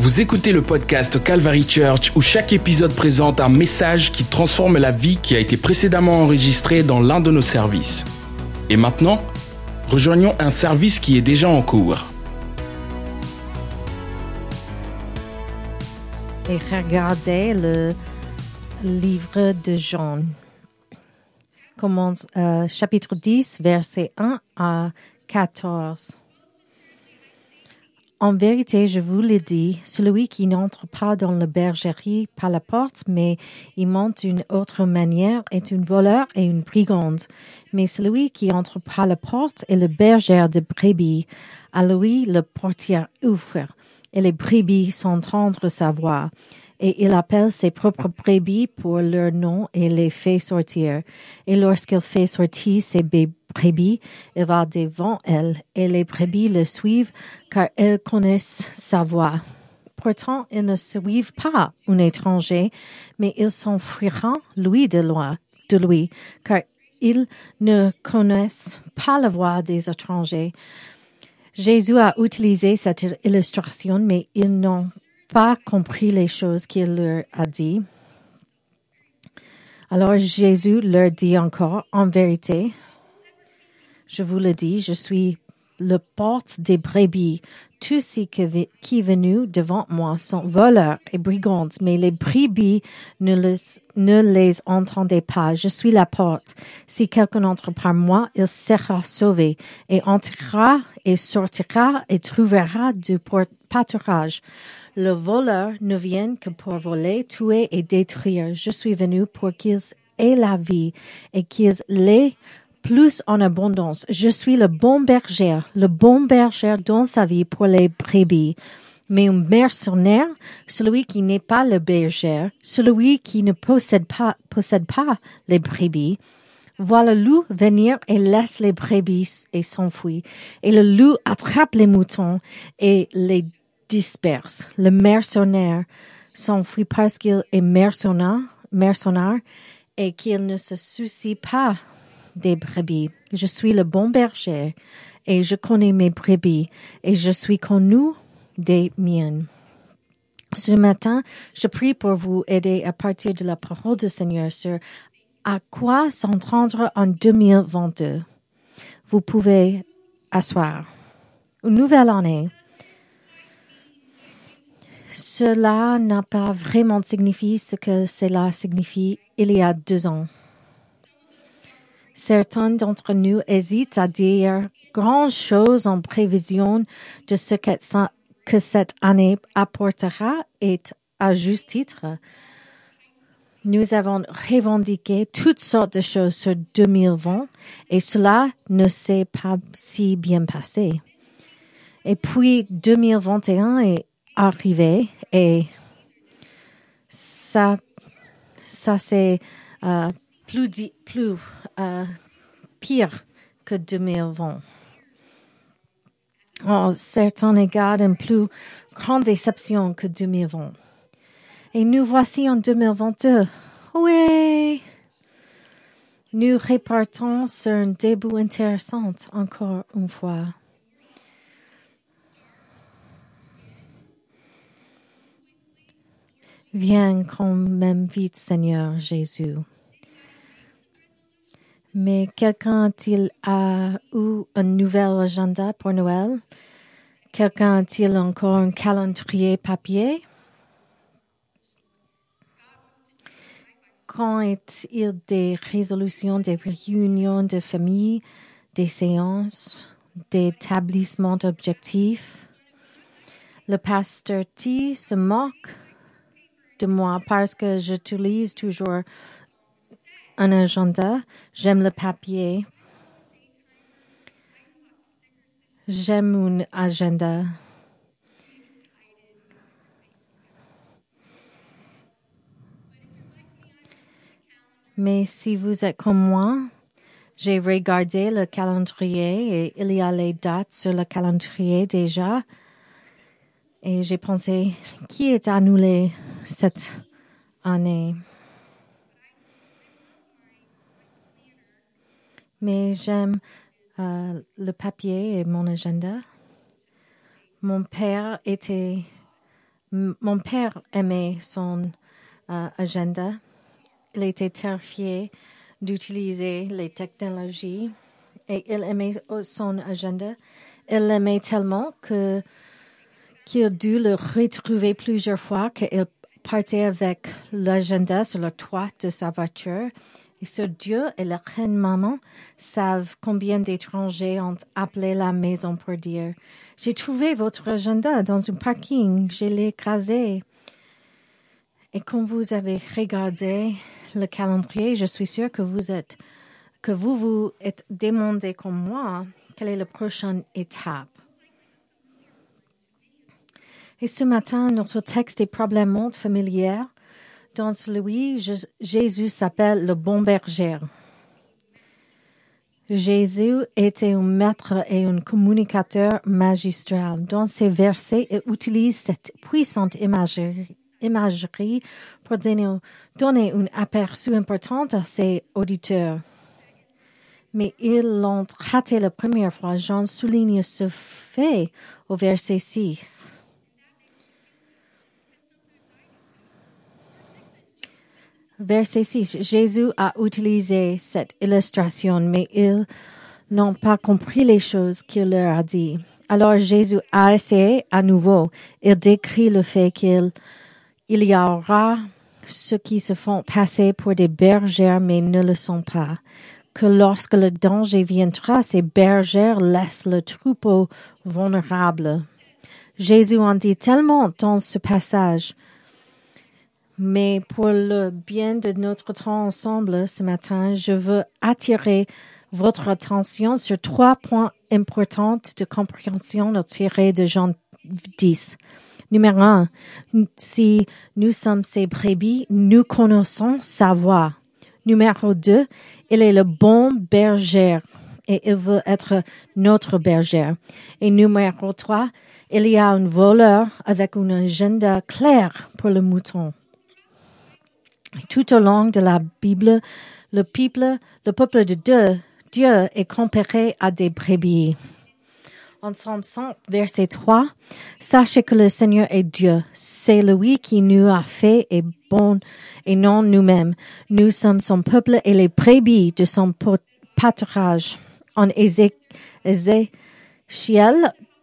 Vous écoutez le podcast Calvary Church où chaque épisode présente un message qui transforme la vie qui a été précédemment enregistrée dans l'un de nos services. Et maintenant, rejoignons un service qui est déjà en cours. Et regardez le livre de Jean. Commence, euh, chapitre 10, versets 1 à 14. En vérité, je vous le dis, celui qui n'entre pas dans la bergerie par la porte, mais y monte d'une autre manière, est un voleur et une brigande. Mais celui qui entre par la porte est le berger de brebis. À lui, le portier ouvre, et les brebis s'entendent sa voix et il appelle ses propres brebis pour leur nom et les fait sortir. Et lorsqu'il fait sortir ses brebis, il va devant elles, et les brebis le suivent, car elles connaissent sa voix. Pourtant, ils ne suivent pas un étranger, mais ils s'enfuiront, lui de loin, de lui, car ils ne connaissent pas la voix des étrangers. Jésus a utilisé cette illustration, mais ils n'ont pas compris les choses qu'il leur a dit. Alors Jésus leur dit encore, en vérité, je vous le dis, je suis le porte des brebis. Tous ceux qui est venu devant moi sont voleurs et brigands, mais les brebis ne les, ne les entendez pas. Je suis la porte. Si quelqu'un entre par moi, il sera sauvé et entrera et sortira et trouvera du pâturage. Le voleur ne vient que pour voler, tuer et détruire. Je suis venu pour qu'ils aient la vie et qu'ils l'aient plus en abondance. Je suis le bon berger. Le bon berger donne sa vie pour les brebis. Mais un mercenaire, celui qui n'est pas le berger, celui qui ne possède pas, possède pas les brebis, voit le loup venir et laisse les brebis et s'enfuit. Et le loup attrape les moutons et les disperse. Le mercenaire s'enfuit parce qu'il est mercenaire, mercenaire et qu'il ne se soucie pas des brebis. Je suis le bon berger et je connais mes brebis et je suis connu des miennes. Ce matin, je prie pour vous aider à partir de la parole du Seigneur sur à quoi s'entendre en 2022. Vous pouvez asseoir. Une nouvelle année cela n'a pas vraiment signifié ce que cela signifie il y a deux ans. Certains d'entre nous hésitent à dire grand chose en prévision de ce que cette année apportera et à juste titre. Nous avons revendiqué toutes sortes de choses sur 2020 et cela ne s'est pas si bien passé. Et puis 2021 est arrivé et ça, ça c'est euh, plus, euh, pire que 2020. Oh, certains égards une plus grande déception que 2020. Et nous voici en 2022. Oui! Nous repartons sur un début intéressant encore une fois. Viens quand même vite, Seigneur Jésus. Mais quelqu'un a-t-il eu un nouvel agenda pour Noël? Quelqu'un a-t-il encore un calendrier papier? Quand est-il des résolutions, des réunions de famille, des séances, des établissements d'objectifs? Le pasteur T se moque de moi parce que j'utilise toujours un agenda. J'aime le papier. J'aime un agenda. Mais si vous êtes comme moi, j'ai regardé le calendrier et il y a les dates sur le calendrier déjà. Et j'ai pensé, qui est annulé cette année? Mais j'aime euh, le papier et mon agenda. Mon père était Mon père aimait son euh, agenda. Il était terrifié d'utiliser les technologies et il aimait son agenda. Il l'aimait tellement que qu'il dut le retrouver plusieurs fois qu'il partait avec l'agenda sur le toit de sa voiture. Et ce Dieu et la reine maman savent combien d'étrangers ont appelé la maison pour dire J'ai trouvé votre agenda dans un parking, je l'ai écrasé. Et quand vous avez regardé le calendrier, je suis sûre que vous êtes, que vous vous êtes demandé comme moi quelle est la prochaine étape. Et ce matin, notre texte est probablement familier. Dans celui, Jésus s'appelle le bon berger. Jésus était un maître et un communicateur magistral. Dans ces versets, il utilise cette puissante imagerie, imagerie pour donner, donner un aperçu important à ses auditeurs. Mais ils l'ont raté la première fois. Jean souligne ce fait au verset 6. Verset 6. Jésus a utilisé cette illustration, mais ils n'ont pas compris les choses qu'il leur a dit. Alors Jésus a essayé à nouveau. Il décrit le fait qu'il il y aura ceux qui se font passer pour des bergères mais ne le sont pas. Que lorsque le danger viendra, ces bergères laissent le troupeau vulnérable. Jésus en dit tellement dans ce passage mais pour le bien de notre temps ensemble ce matin, je veux attirer votre attention sur trois points importants de compréhension tirés de Jean 10. Numéro un, si nous sommes ses brebis, nous connaissons sa voix. Numéro deux, il est le bon berger et il veut être notre berger. Et numéro trois, il y a un voleur avec un agenda clair pour le mouton. Tout au long de la Bible, le peuple, le peuple de Dieu, est comparé à des brebis. En 100, verset 3, Sachez que le Seigneur est Dieu. C'est lui qui nous a fait et bon et non nous-mêmes. Nous sommes son peuple et les brebis de son pâturage. En Ézéchiel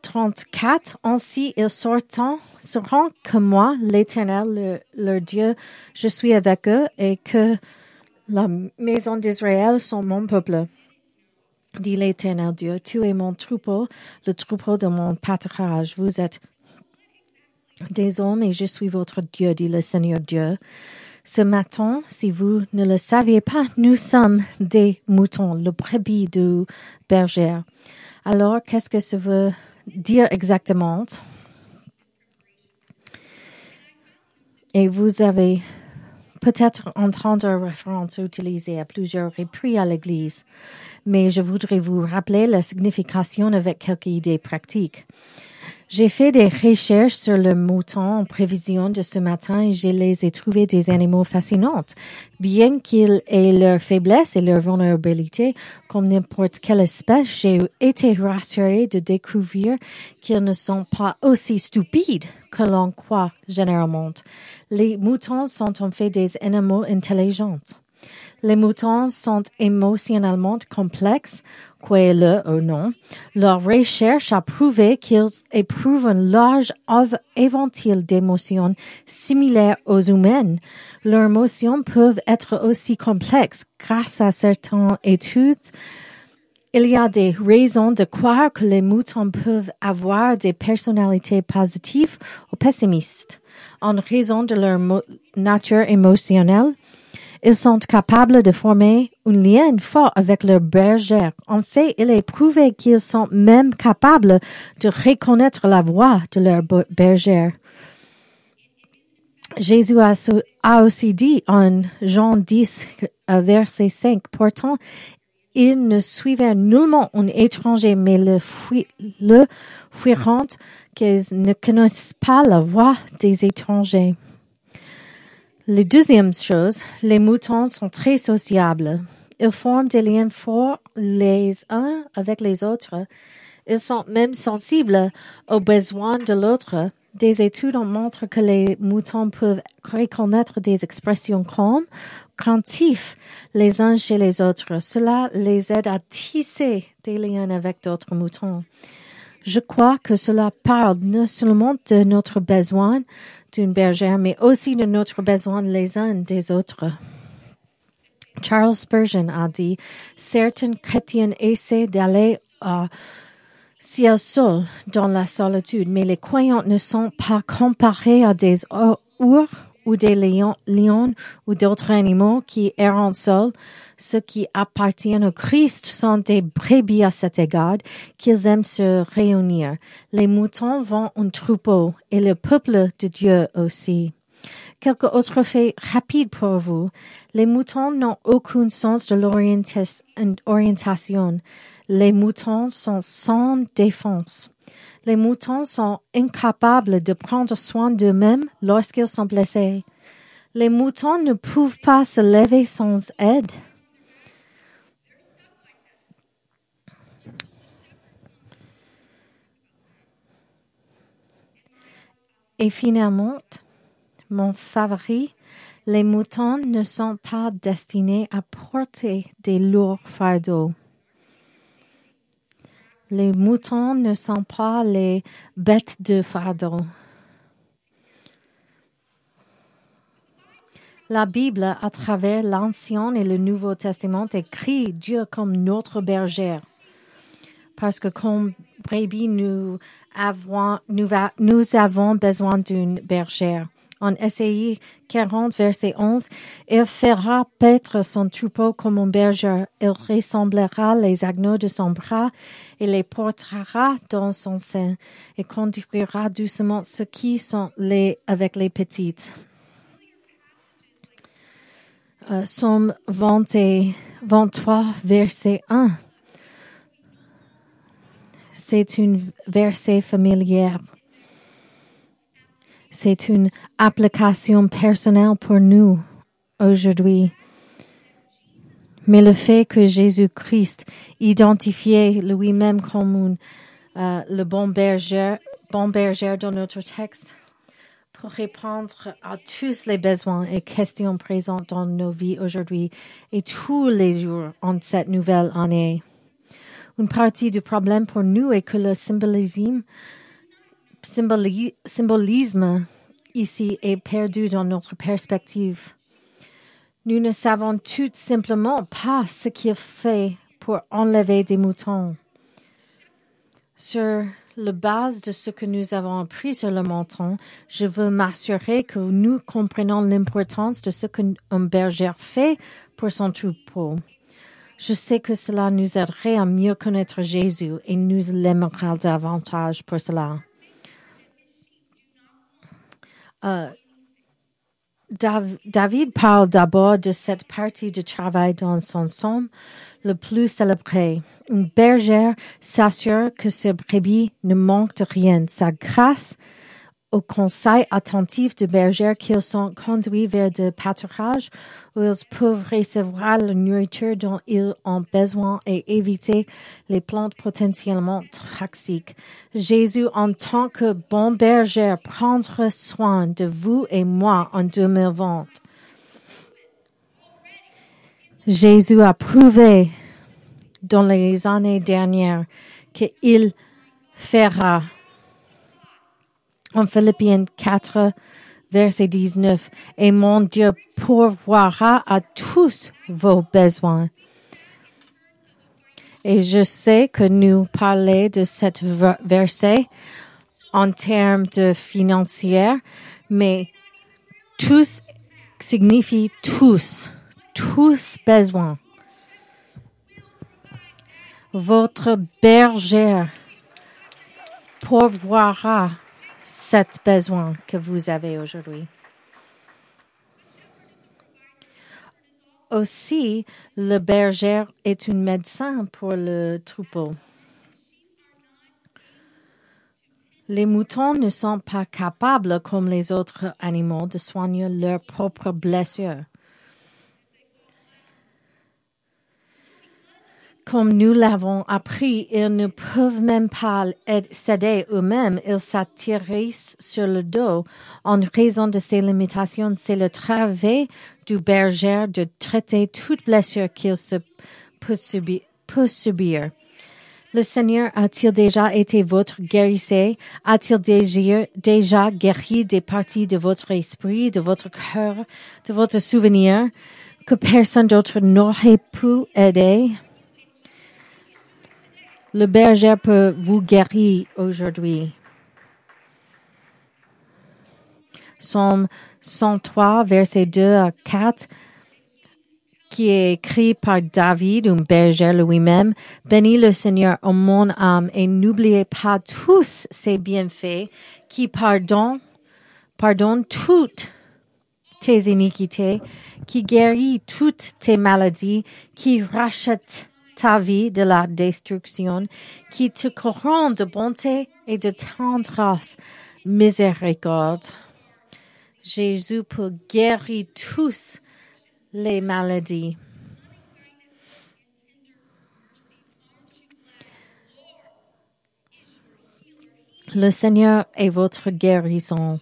34, ainsi ils sortant, seront que moi, l'Éternel, leur, Dieu, je suis avec eux et que la maison d'Israël sont mon peuple. Dit l'Éternel Dieu, tu es mon troupeau, le troupeau de mon pâturage. Vous êtes des hommes et je suis votre Dieu, dit le Seigneur Dieu. Ce matin, si vous ne le saviez pas, nous sommes des moutons, le brebis du berger. Alors, qu'est-ce que ça veut dire exactement. Et vous avez peut-être entendu référence utilisée à plusieurs reprises à l'Église, mais je voudrais vous rappeler la signification avec quelques idées pratiques. J'ai fait des recherches sur le mouton en prévision de ce matin et je les ai trouvés des animaux fascinants. Bien qu'ils aient leurs faiblesses et leur vulnérabilité, comme n'importe quelle espèce, j'ai été rassurée de découvrir qu'ils ne sont pas aussi stupides que l'on croit généralement. Les moutons sont en fait des animaux intelligents. Les moutons sont émotionnellement complexes, le ou non. Leur recherche a prouvé qu'ils éprouvent un large éventail d'émotions similaires aux humaines. Leurs émotions peuvent être aussi complexes grâce à certaines études. Il y a des raisons de croire que les moutons peuvent avoir des personnalités positives ou pessimistes en raison de leur nature émotionnelle. Ils sont capables de former un lien fort avec leur berger. En fait, il est prouvé qu'ils sont même capables de reconnaître la voix de leur berger. Jésus a aussi dit en Jean 10, verset 5, pourtant, ils ne suivaient nullement un étranger, mais le, fuiront qu'ils ne connaissent pas la voix des étrangers. La deuxième chose, les moutons sont très sociables. Ils forment des liens forts les uns avec les autres Ils sont même sensibles aux besoins de l'autre. Des études montrent que les moutons peuvent reconnaître des expressions calmes, craintifs les uns chez les autres. Cela les aide à tisser des liens avec d'autres moutons. Je crois que cela parle non seulement de notre besoin d'une bergère, mais aussi de notre besoin les uns des autres. Charles Spurgeon a dit, certains chrétiens essaient d'aller à ciel seul dans la solitude, mais les croyants ne sont pas comparés à des ours ou des lions, ou d'autres animaux qui errent seuls. Ceux qui appartiennent au Christ sont des brebis à cet égard, qu'ils aiment se réunir. Les moutons vont en troupeau et le peuple de Dieu aussi. Quelques autres faits rapides pour vous. Les moutons n'ont aucun sens de l'orientation. Les moutons sont sans défense. Les moutons sont incapables de prendre soin d'eux-mêmes lorsqu'ils sont blessés. Les moutons ne peuvent pas se lever sans aide. Et finalement, mon favori, les moutons ne sont pas destinés à porter des lourds fardeaux. Les moutons ne sont pas les bêtes de fardeau. La Bible, à travers l'Ancien et le Nouveau Testament, écrit Dieu comme notre bergère. Parce que comme brebis, nous avons, nous, nous avons besoin d'une bergère. En Essai 40, verset 11, il fera paître son troupeau comme un berger. Il ressemblera les agneaux de son bras et les portera dans son sein et conduira doucement ceux qui sont les avec les petites. Euh, Somme 23, verset 1. C'est une verset familière. C'est une application personnelle pour nous aujourd'hui. Mais le fait que Jésus-Christ identifiait lui-même comme euh, le bon berger, bon berger dans notre texte pour répondre à tous les besoins et questions présentes dans nos vies aujourd'hui et tous les jours en cette nouvelle année. Une partie du problème pour nous est que le symbolisme symbolisme ici est perdu dans notre perspective. Nous ne savons tout simplement pas ce qu'il fait pour enlever des moutons. Sur la base de ce que nous avons appris sur le mouton, je veux m'assurer que nous comprenons l'importance de ce qu'un berger fait pour son troupeau. Je sais que cela nous aiderait à mieux connaître Jésus et nous l'aimera davantage pour cela. Euh, David parle d'abord de cette partie du travail dans son somme le plus célébré. Une bergère s'assure que ce brebis ne manque de rien. Sa grâce au conseil attentif de bergères qu'ils sont conduits vers des pâturages où ils peuvent recevoir la nourriture dont ils ont besoin et éviter les plantes potentiellement toxiques. Jésus, en tant que bon berger, prendra soin de vous et moi en 2020. Jésus a prouvé dans les années dernières qu'il fera en Philippiens 4, verset 19, et mon Dieu pourvoira à tous vos besoins. Et je sais que nous parlons de cet verset en termes de financière, mais tous signifie tous, tous besoins. Votre bergère pourvoira cet besoin que vous avez aujourd'hui. Aussi, le berger est un médecin pour le troupeau. Les moutons ne sont pas capables, comme les autres animaux, de soigner leurs propres blessures. Comme nous l'avons appris, ils ne peuvent même pas s'aider eux-mêmes, ils s'atterrissent sur le dos. En raison de ces limitations, c'est le travail du berger de traiter toute blessure qu'il peut subir. Peut subir. Le Seigneur a-t-il déjà été votre guérisseur? A-t-il déjà guéri des parties de votre esprit, de votre cœur, de votre souvenir que personne d'autre n'aurait pu aider? Le berger peut vous guérir aujourd'hui. Somme 103, verset 2 à 4, qui est écrit par David, un berger lui-même. Bénis le Seigneur, ô mon âme, et n'oubliez pas tous ses bienfaits qui pardonnent, pardonnent toutes tes iniquités, qui guérit toutes tes maladies, qui rachète ta vie de la destruction, qui te corrompt de bonté et de tendresse, miséricorde. Jésus peut guérir tous les maladies. Le Seigneur est votre guérison.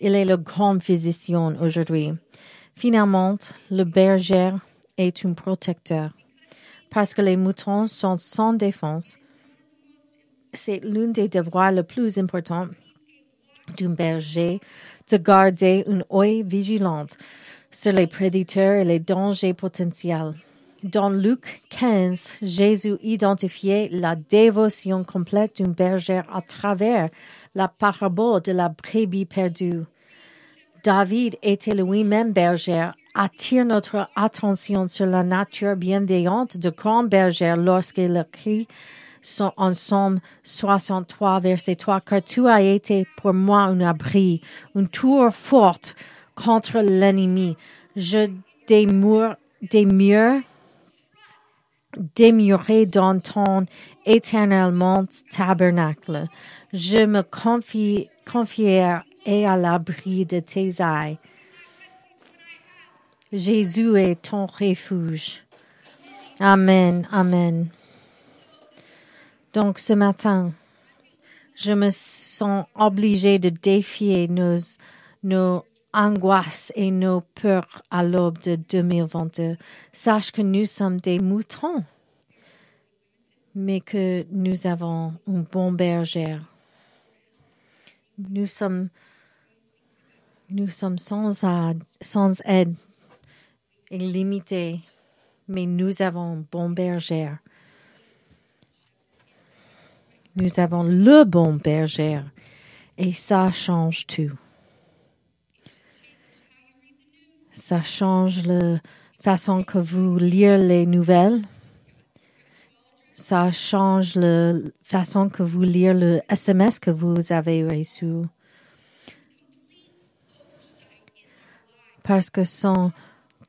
Il est le grand physicien aujourd'hui. Finalement, le berger est un protecteur parce que les moutons sont sans défense. C'est l'un des devoirs les plus importants d'un berger de garder une œil vigilante sur les prédateurs et les dangers potentiels. Dans Luc 15, Jésus identifiait la dévotion complète d'un berger à travers la parabole de la brebis perdue. David était lui-même berger attire notre attention sur la nature bienveillante de grand berger lorsqu'il écrit en Somme 63, verset 3, car tu as été pour moi un abri, une tour forte contre l'ennemi. Je démure, démure, démurerai dans ton éternellement tabernacle. Je me confie, confierai à l'abri de tes ailes. Jésus est ton refuge. Amen, amen. Donc ce matin, je me sens obligée de défier nos, angoisses et nos peurs à l'aube de 2022. Sache que nous sommes des moutons, mais que nous avons un bon berger. Nous sommes, sans sans aide limité, mais nous avons un bon berger. Nous avons le bon berger et ça change tout. Ça change la façon que vous lire les nouvelles. Ça change la façon que vous lire le SMS que vous avez reçu. Parce que son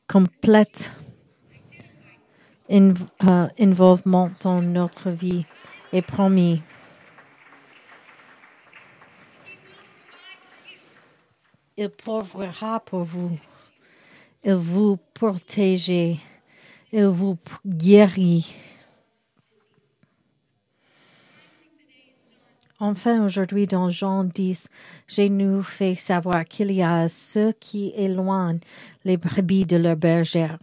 complète uh, involvement dans notre vie est promis. Il pourvoira pour vous. Il vous protégera. Il vous guérit. Enfin, aujourd'hui, dans Jean 10, j'ai nous fait savoir qu'il y a ceux qui éloignent les brebis de leur bergère.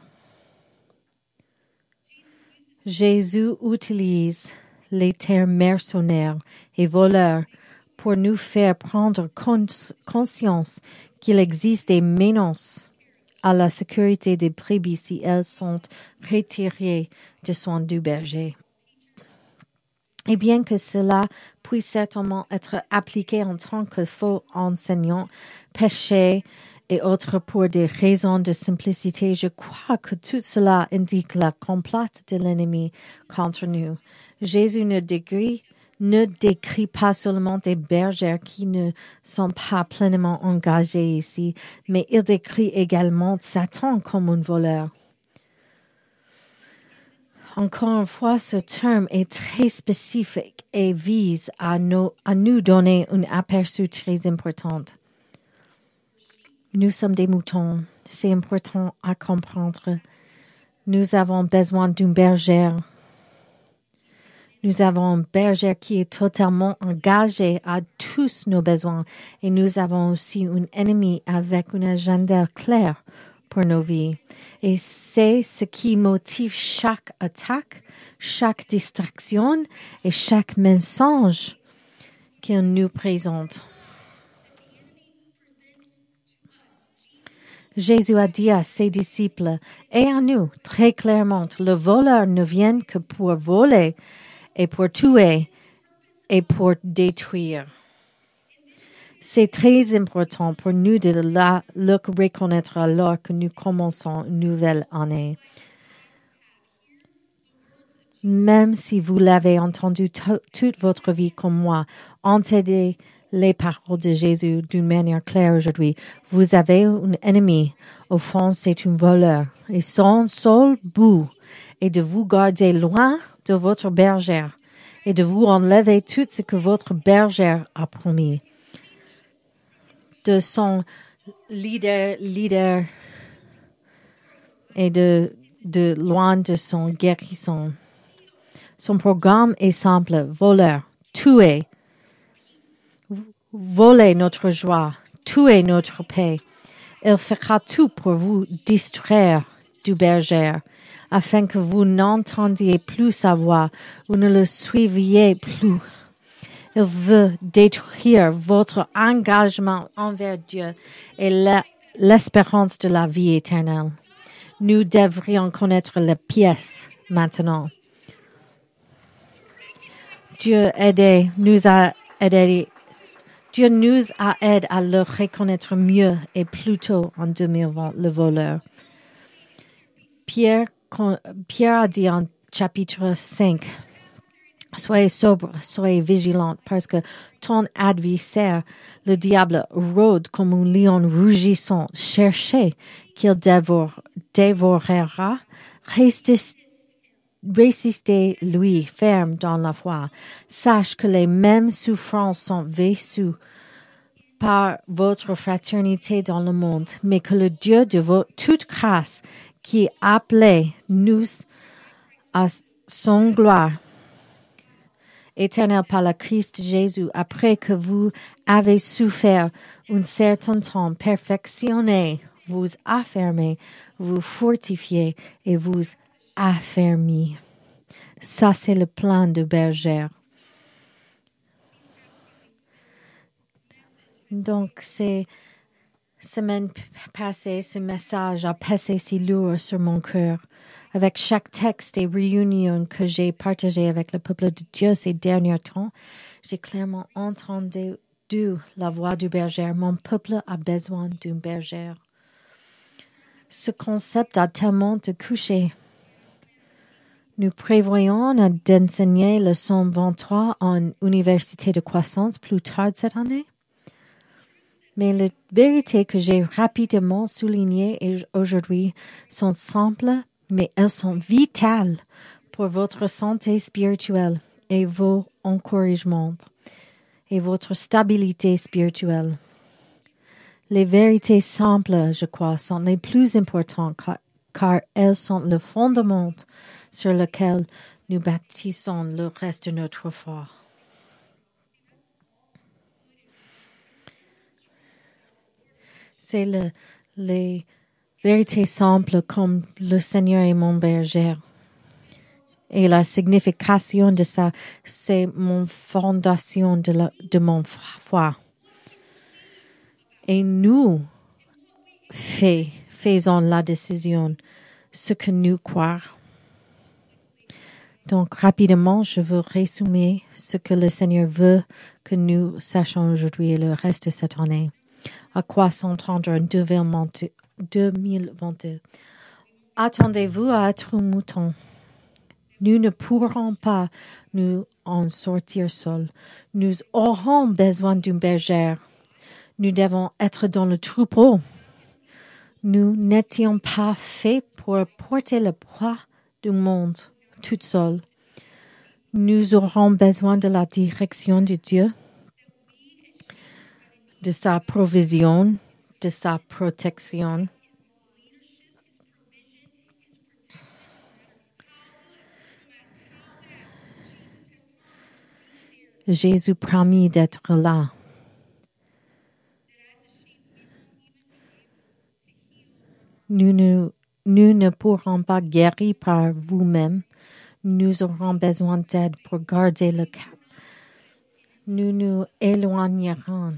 Jésus utilise les termes mercenaires et voleurs pour nous faire prendre conscience qu'il existe des menaces à la sécurité des brebis si elles sont retirées de soins du berger. Et bien que cela puisse certainement être appliqué en tant que faux enseignant, péché et autres pour des raisons de simplicité, je crois que tout cela indique la complète de l'ennemi contre nous. Jésus ne décrit, ne décrit pas seulement des bergers qui ne sont pas pleinement engagés ici, mais il décrit également Satan comme un voleur. Encore une fois, ce terme est très spécifique et vise à nous, donner un aperçu très important. Nous sommes des moutons. C'est important à comprendre. Nous avons besoin d'une bergère. Nous avons un berger qui est totalement engagé à tous nos besoins et nous avons aussi un ennemi avec un agenda clair pour nos vies. Et c'est ce qui motive chaque attaque, chaque distraction et chaque mensonge qu'il nous présente. Jésus a dit à ses disciples et à nous très clairement, le voleur ne vient que pour voler et pour tuer et pour détruire. C'est très important pour nous de le reconnaître alors que nous commençons une nouvelle année. Même si vous l'avez entendu toute votre vie comme moi, entendez les paroles de Jésus d'une manière claire aujourd'hui. Vous avez un ennemi. Au fond, c'est un voleur. Et son seul but est de vous garder loin de votre bergère et de vous enlever tout ce que votre bergère a promis. De son leader, leader et de, de loin de son guérison. Son programme est simple, voleur, tuer, voler notre joie, tuer notre paix. Il fera tout pour vous distraire du berger, afin que vous n'entendiez plus sa voix, vous ne le suiviez plus. Il veut détruire votre engagement envers Dieu et l'espérance de la vie éternelle. Nous devrions connaître les pièces maintenant. Dieu nous a aidé nous à le reconnaître mieux et plus tôt en 2020, le voleur. Pierre, Pierre a dit en chapitre 5, Soyez sobre, soyez vigilants, parce que ton adversaire, le diable, rôde comme un lion rougissant. Cherchez qu'il dévore, dévorera. Résistez-lui ferme dans la foi. Sache que les mêmes souffrances sont vécues par votre fraternité dans le monde, mais que le Dieu de votre, toute grâce qui appelé nous à son gloire éternelle par le Christ Jésus, après que vous avez souffert un certain temps, perfectionnez, vous affermez, vous fortifiez et vous affermez. Ça, c'est le plan de bergère. Donc, ces semaines passées, ce message a passé si lourd sur mon cœur. Avec chaque texte et réunion que j'ai partagé avec le peuple de Dieu ces derniers temps, j'ai clairement entendu la voix du berger. Mon peuple a besoin d'une bergère. Ce concept a tellement de coucher. Nous prévoyons d'enseigner le son 23 en université de croissance plus tard cette année. Mais les vérités que j'ai rapidement soulignées aujourd'hui sont simples, mais elles sont vitales pour votre santé spirituelle et vos encouragements et votre stabilité spirituelle. Les vérités simples, je crois, sont les plus importantes car, car elles sont le fondement sur lequel nous bâtissons le reste de notre foi. c'est le, les vérités simples comme le Seigneur est mon berger. Et la signification de ça, c'est mon fondation de, mon foi. Et nous faisons la décision, ce que nous croyons. Donc, rapidement, je veux résumer ce que le Seigneur veut que nous sachions aujourd'hui et le reste de cette année à quoi s'entendre en 2022. Attendez-vous à être un mouton. Nous ne pourrons pas nous en sortir seuls. Nous aurons besoin d'une bergère. Nous devons être dans le troupeau. Nous n'étions pas faits pour porter le poids du monde tout seul. Nous aurons besoin de la direction de Dieu de sa provision, de sa protection. Jésus promis d'être là. Nous ne, nous ne pourrons pas guérir par vous-même. Nous aurons besoin d'aide pour garder le cap. Nous nous éloignerons.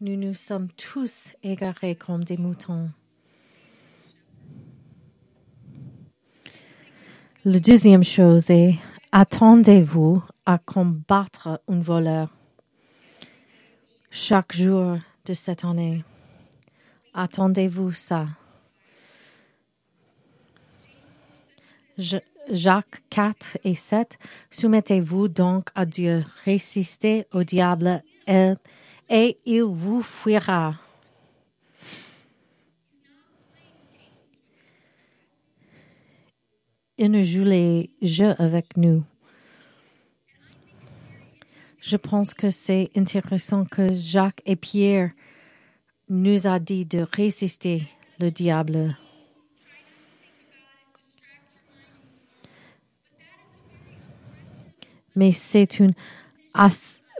Nous nous sommes tous égarés comme des moutons. La deuxième chose est, attendez-vous à combattre un voleur chaque jour de cette année. Attendez-vous ça. Jacques 4 et 7. Soumettez-vous donc à Dieu, résistez au diable et, et il vous fuira. Il ne joue les jeux avec nous. Je pense que c'est intéressant que Jacques et Pierre nous a dit de résister le diable. Mais c'est une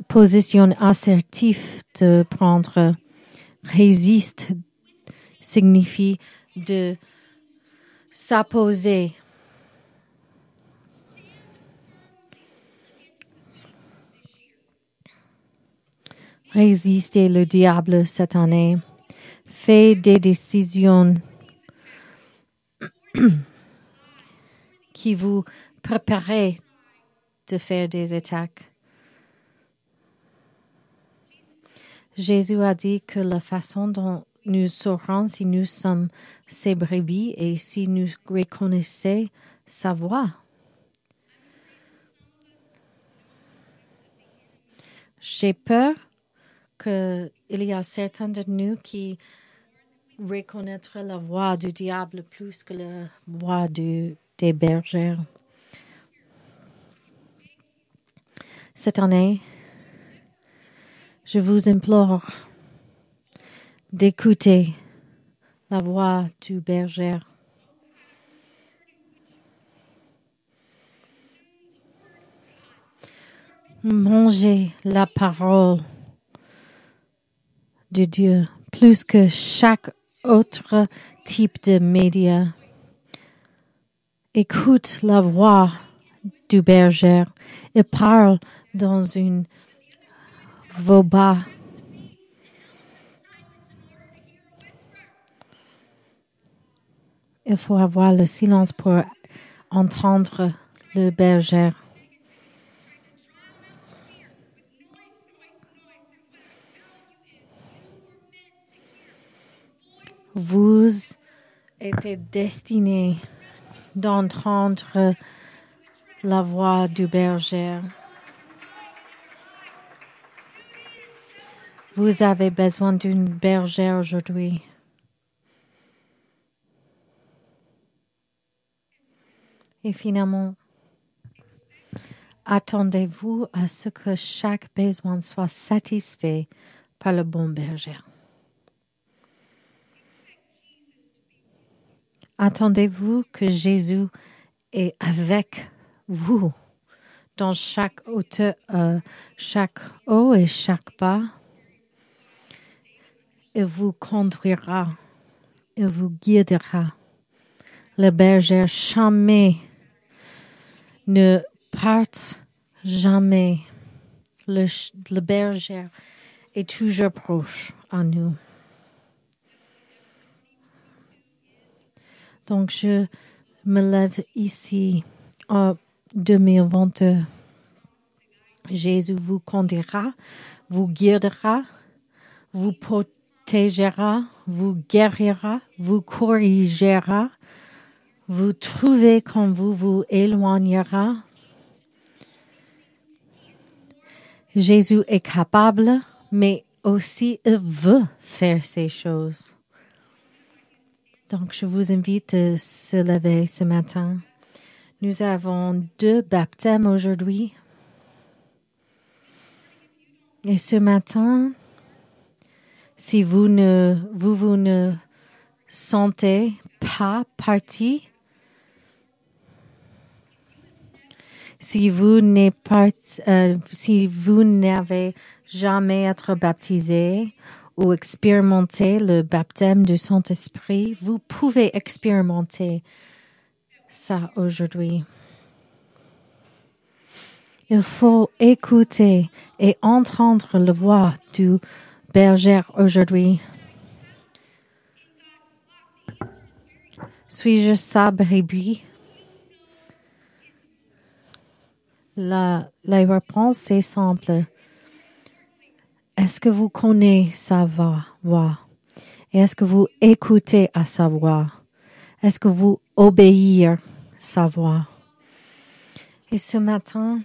position assertive de prendre. Résiste signifie de s'opposer Résistez le diable cette année. Faites des décisions qui vous préparent de faire des attaques. Jésus a dit que la façon dont nous saurons si nous sommes ses brebis et si nous reconnaissons sa voix. J'ai peur qu'il y a certains de nous qui reconnaître la voix du diable plus que la voix du, des bergères. Cette année, je vous implore d'écouter la voix du berger. Mangez la parole de Dieu plus que chaque autre type de média. Écoute la voix du berger. Il parle dans une voix bas. Il faut avoir le silence pour entendre le berger. vous êtes destiné d'entendre la voix du berger. Vous avez besoin d'une bergère aujourd'hui. Et finalement, attendez-vous à ce que chaque besoin soit satisfait par le bon berger. Attendez-vous que Jésus est avec vous dans chaque hauteur, euh, chaque haut et chaque bas. Il vous conduira, il vous guidera. Le berger jamais ne parte jamais. Le, le berger est toujours proche à nous. Donc, je me lève ici en 2022. Jésus vous conduira, vous guidera, vous protégera, vous guérira, vous corrigera, vous trouvez quand vous vous éloignera. Jésus est capable, mais aussi il veut faire ces choses. Donc, je vous invite à se lever ce matin. Nous avons deux baptêmes aujourd'hui. Et ce matin, si vous ne, vous, ne sentez pas parti, Si vous n'êtes pas, euh, si vous n'avez jamais été baptisé ou expérimenté le baptême du Saint-Esprit, vous pouvez expérimenter ça aujourd'hui. Il faut écouter et entendre la voix du berger aujourd'hui. Suis-je sa brebis? La, la réponse est simple. Est-ce que vous connaissez sa voix? Et est-ce que vous écoutez à sa voix? Est-ce que vous obéissez sa voix? Et ce matin,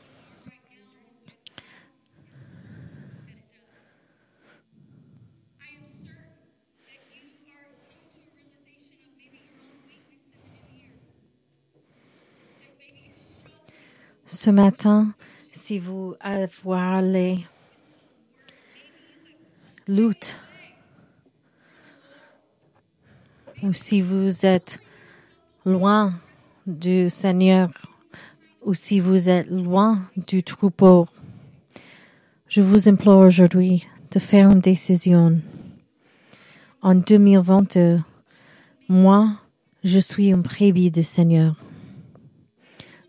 ce matin, si vous avez les ou si vous êtes loin du Seigneur ou si vous êtes loin du troupeau, je vous implore aujourd'hui de faire une décision. En 2022, moi, je suis un brebis du Seigneur.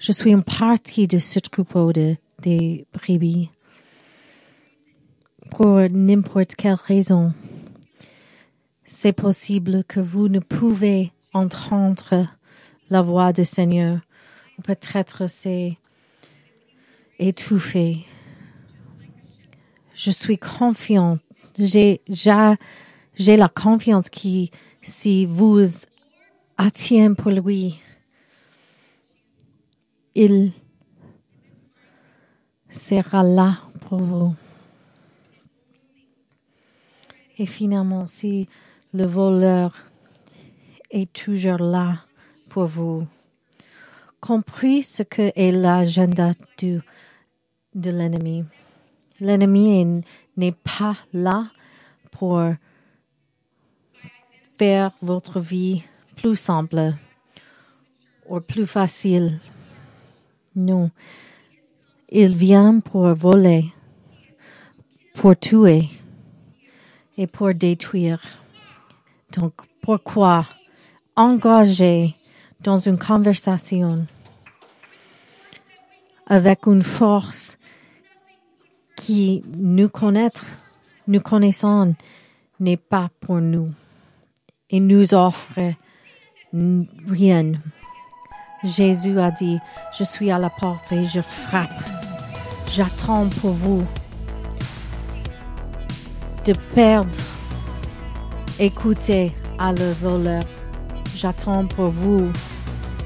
Je suis une partie de ce troupeau de, des brebis. Pour n'importe quelle raison, c'est possible que vous ne pouvez entendre la voix du Seigneur. Peut-être c'est étouffé. Je suis confiante. J'ai, la confiance qui, si vous attient pour lui, il sera là pour vous. Et finalement, si le voleur est toujours là pour vous, compris ce que est l'agenda de l'ennemi. L'ennemi n'est pas là pour faire votre vie plus simple ou plus facile non. Il vient pour voler, pour tuer et pour détruire. Donc, pourquoi engager dans une conversation avec une force qui nous connaît, nous connaissons, n'est pas pour nous et nous offre rien. Jésus a dit, je suis à la porte et je frappe. J'attends pour vous de perdre. Écoutez à le voleur. J'attends pour vous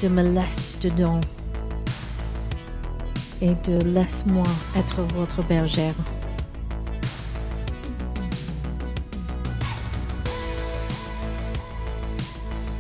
de me laisser dedans et de laisse-moi être votre bergère.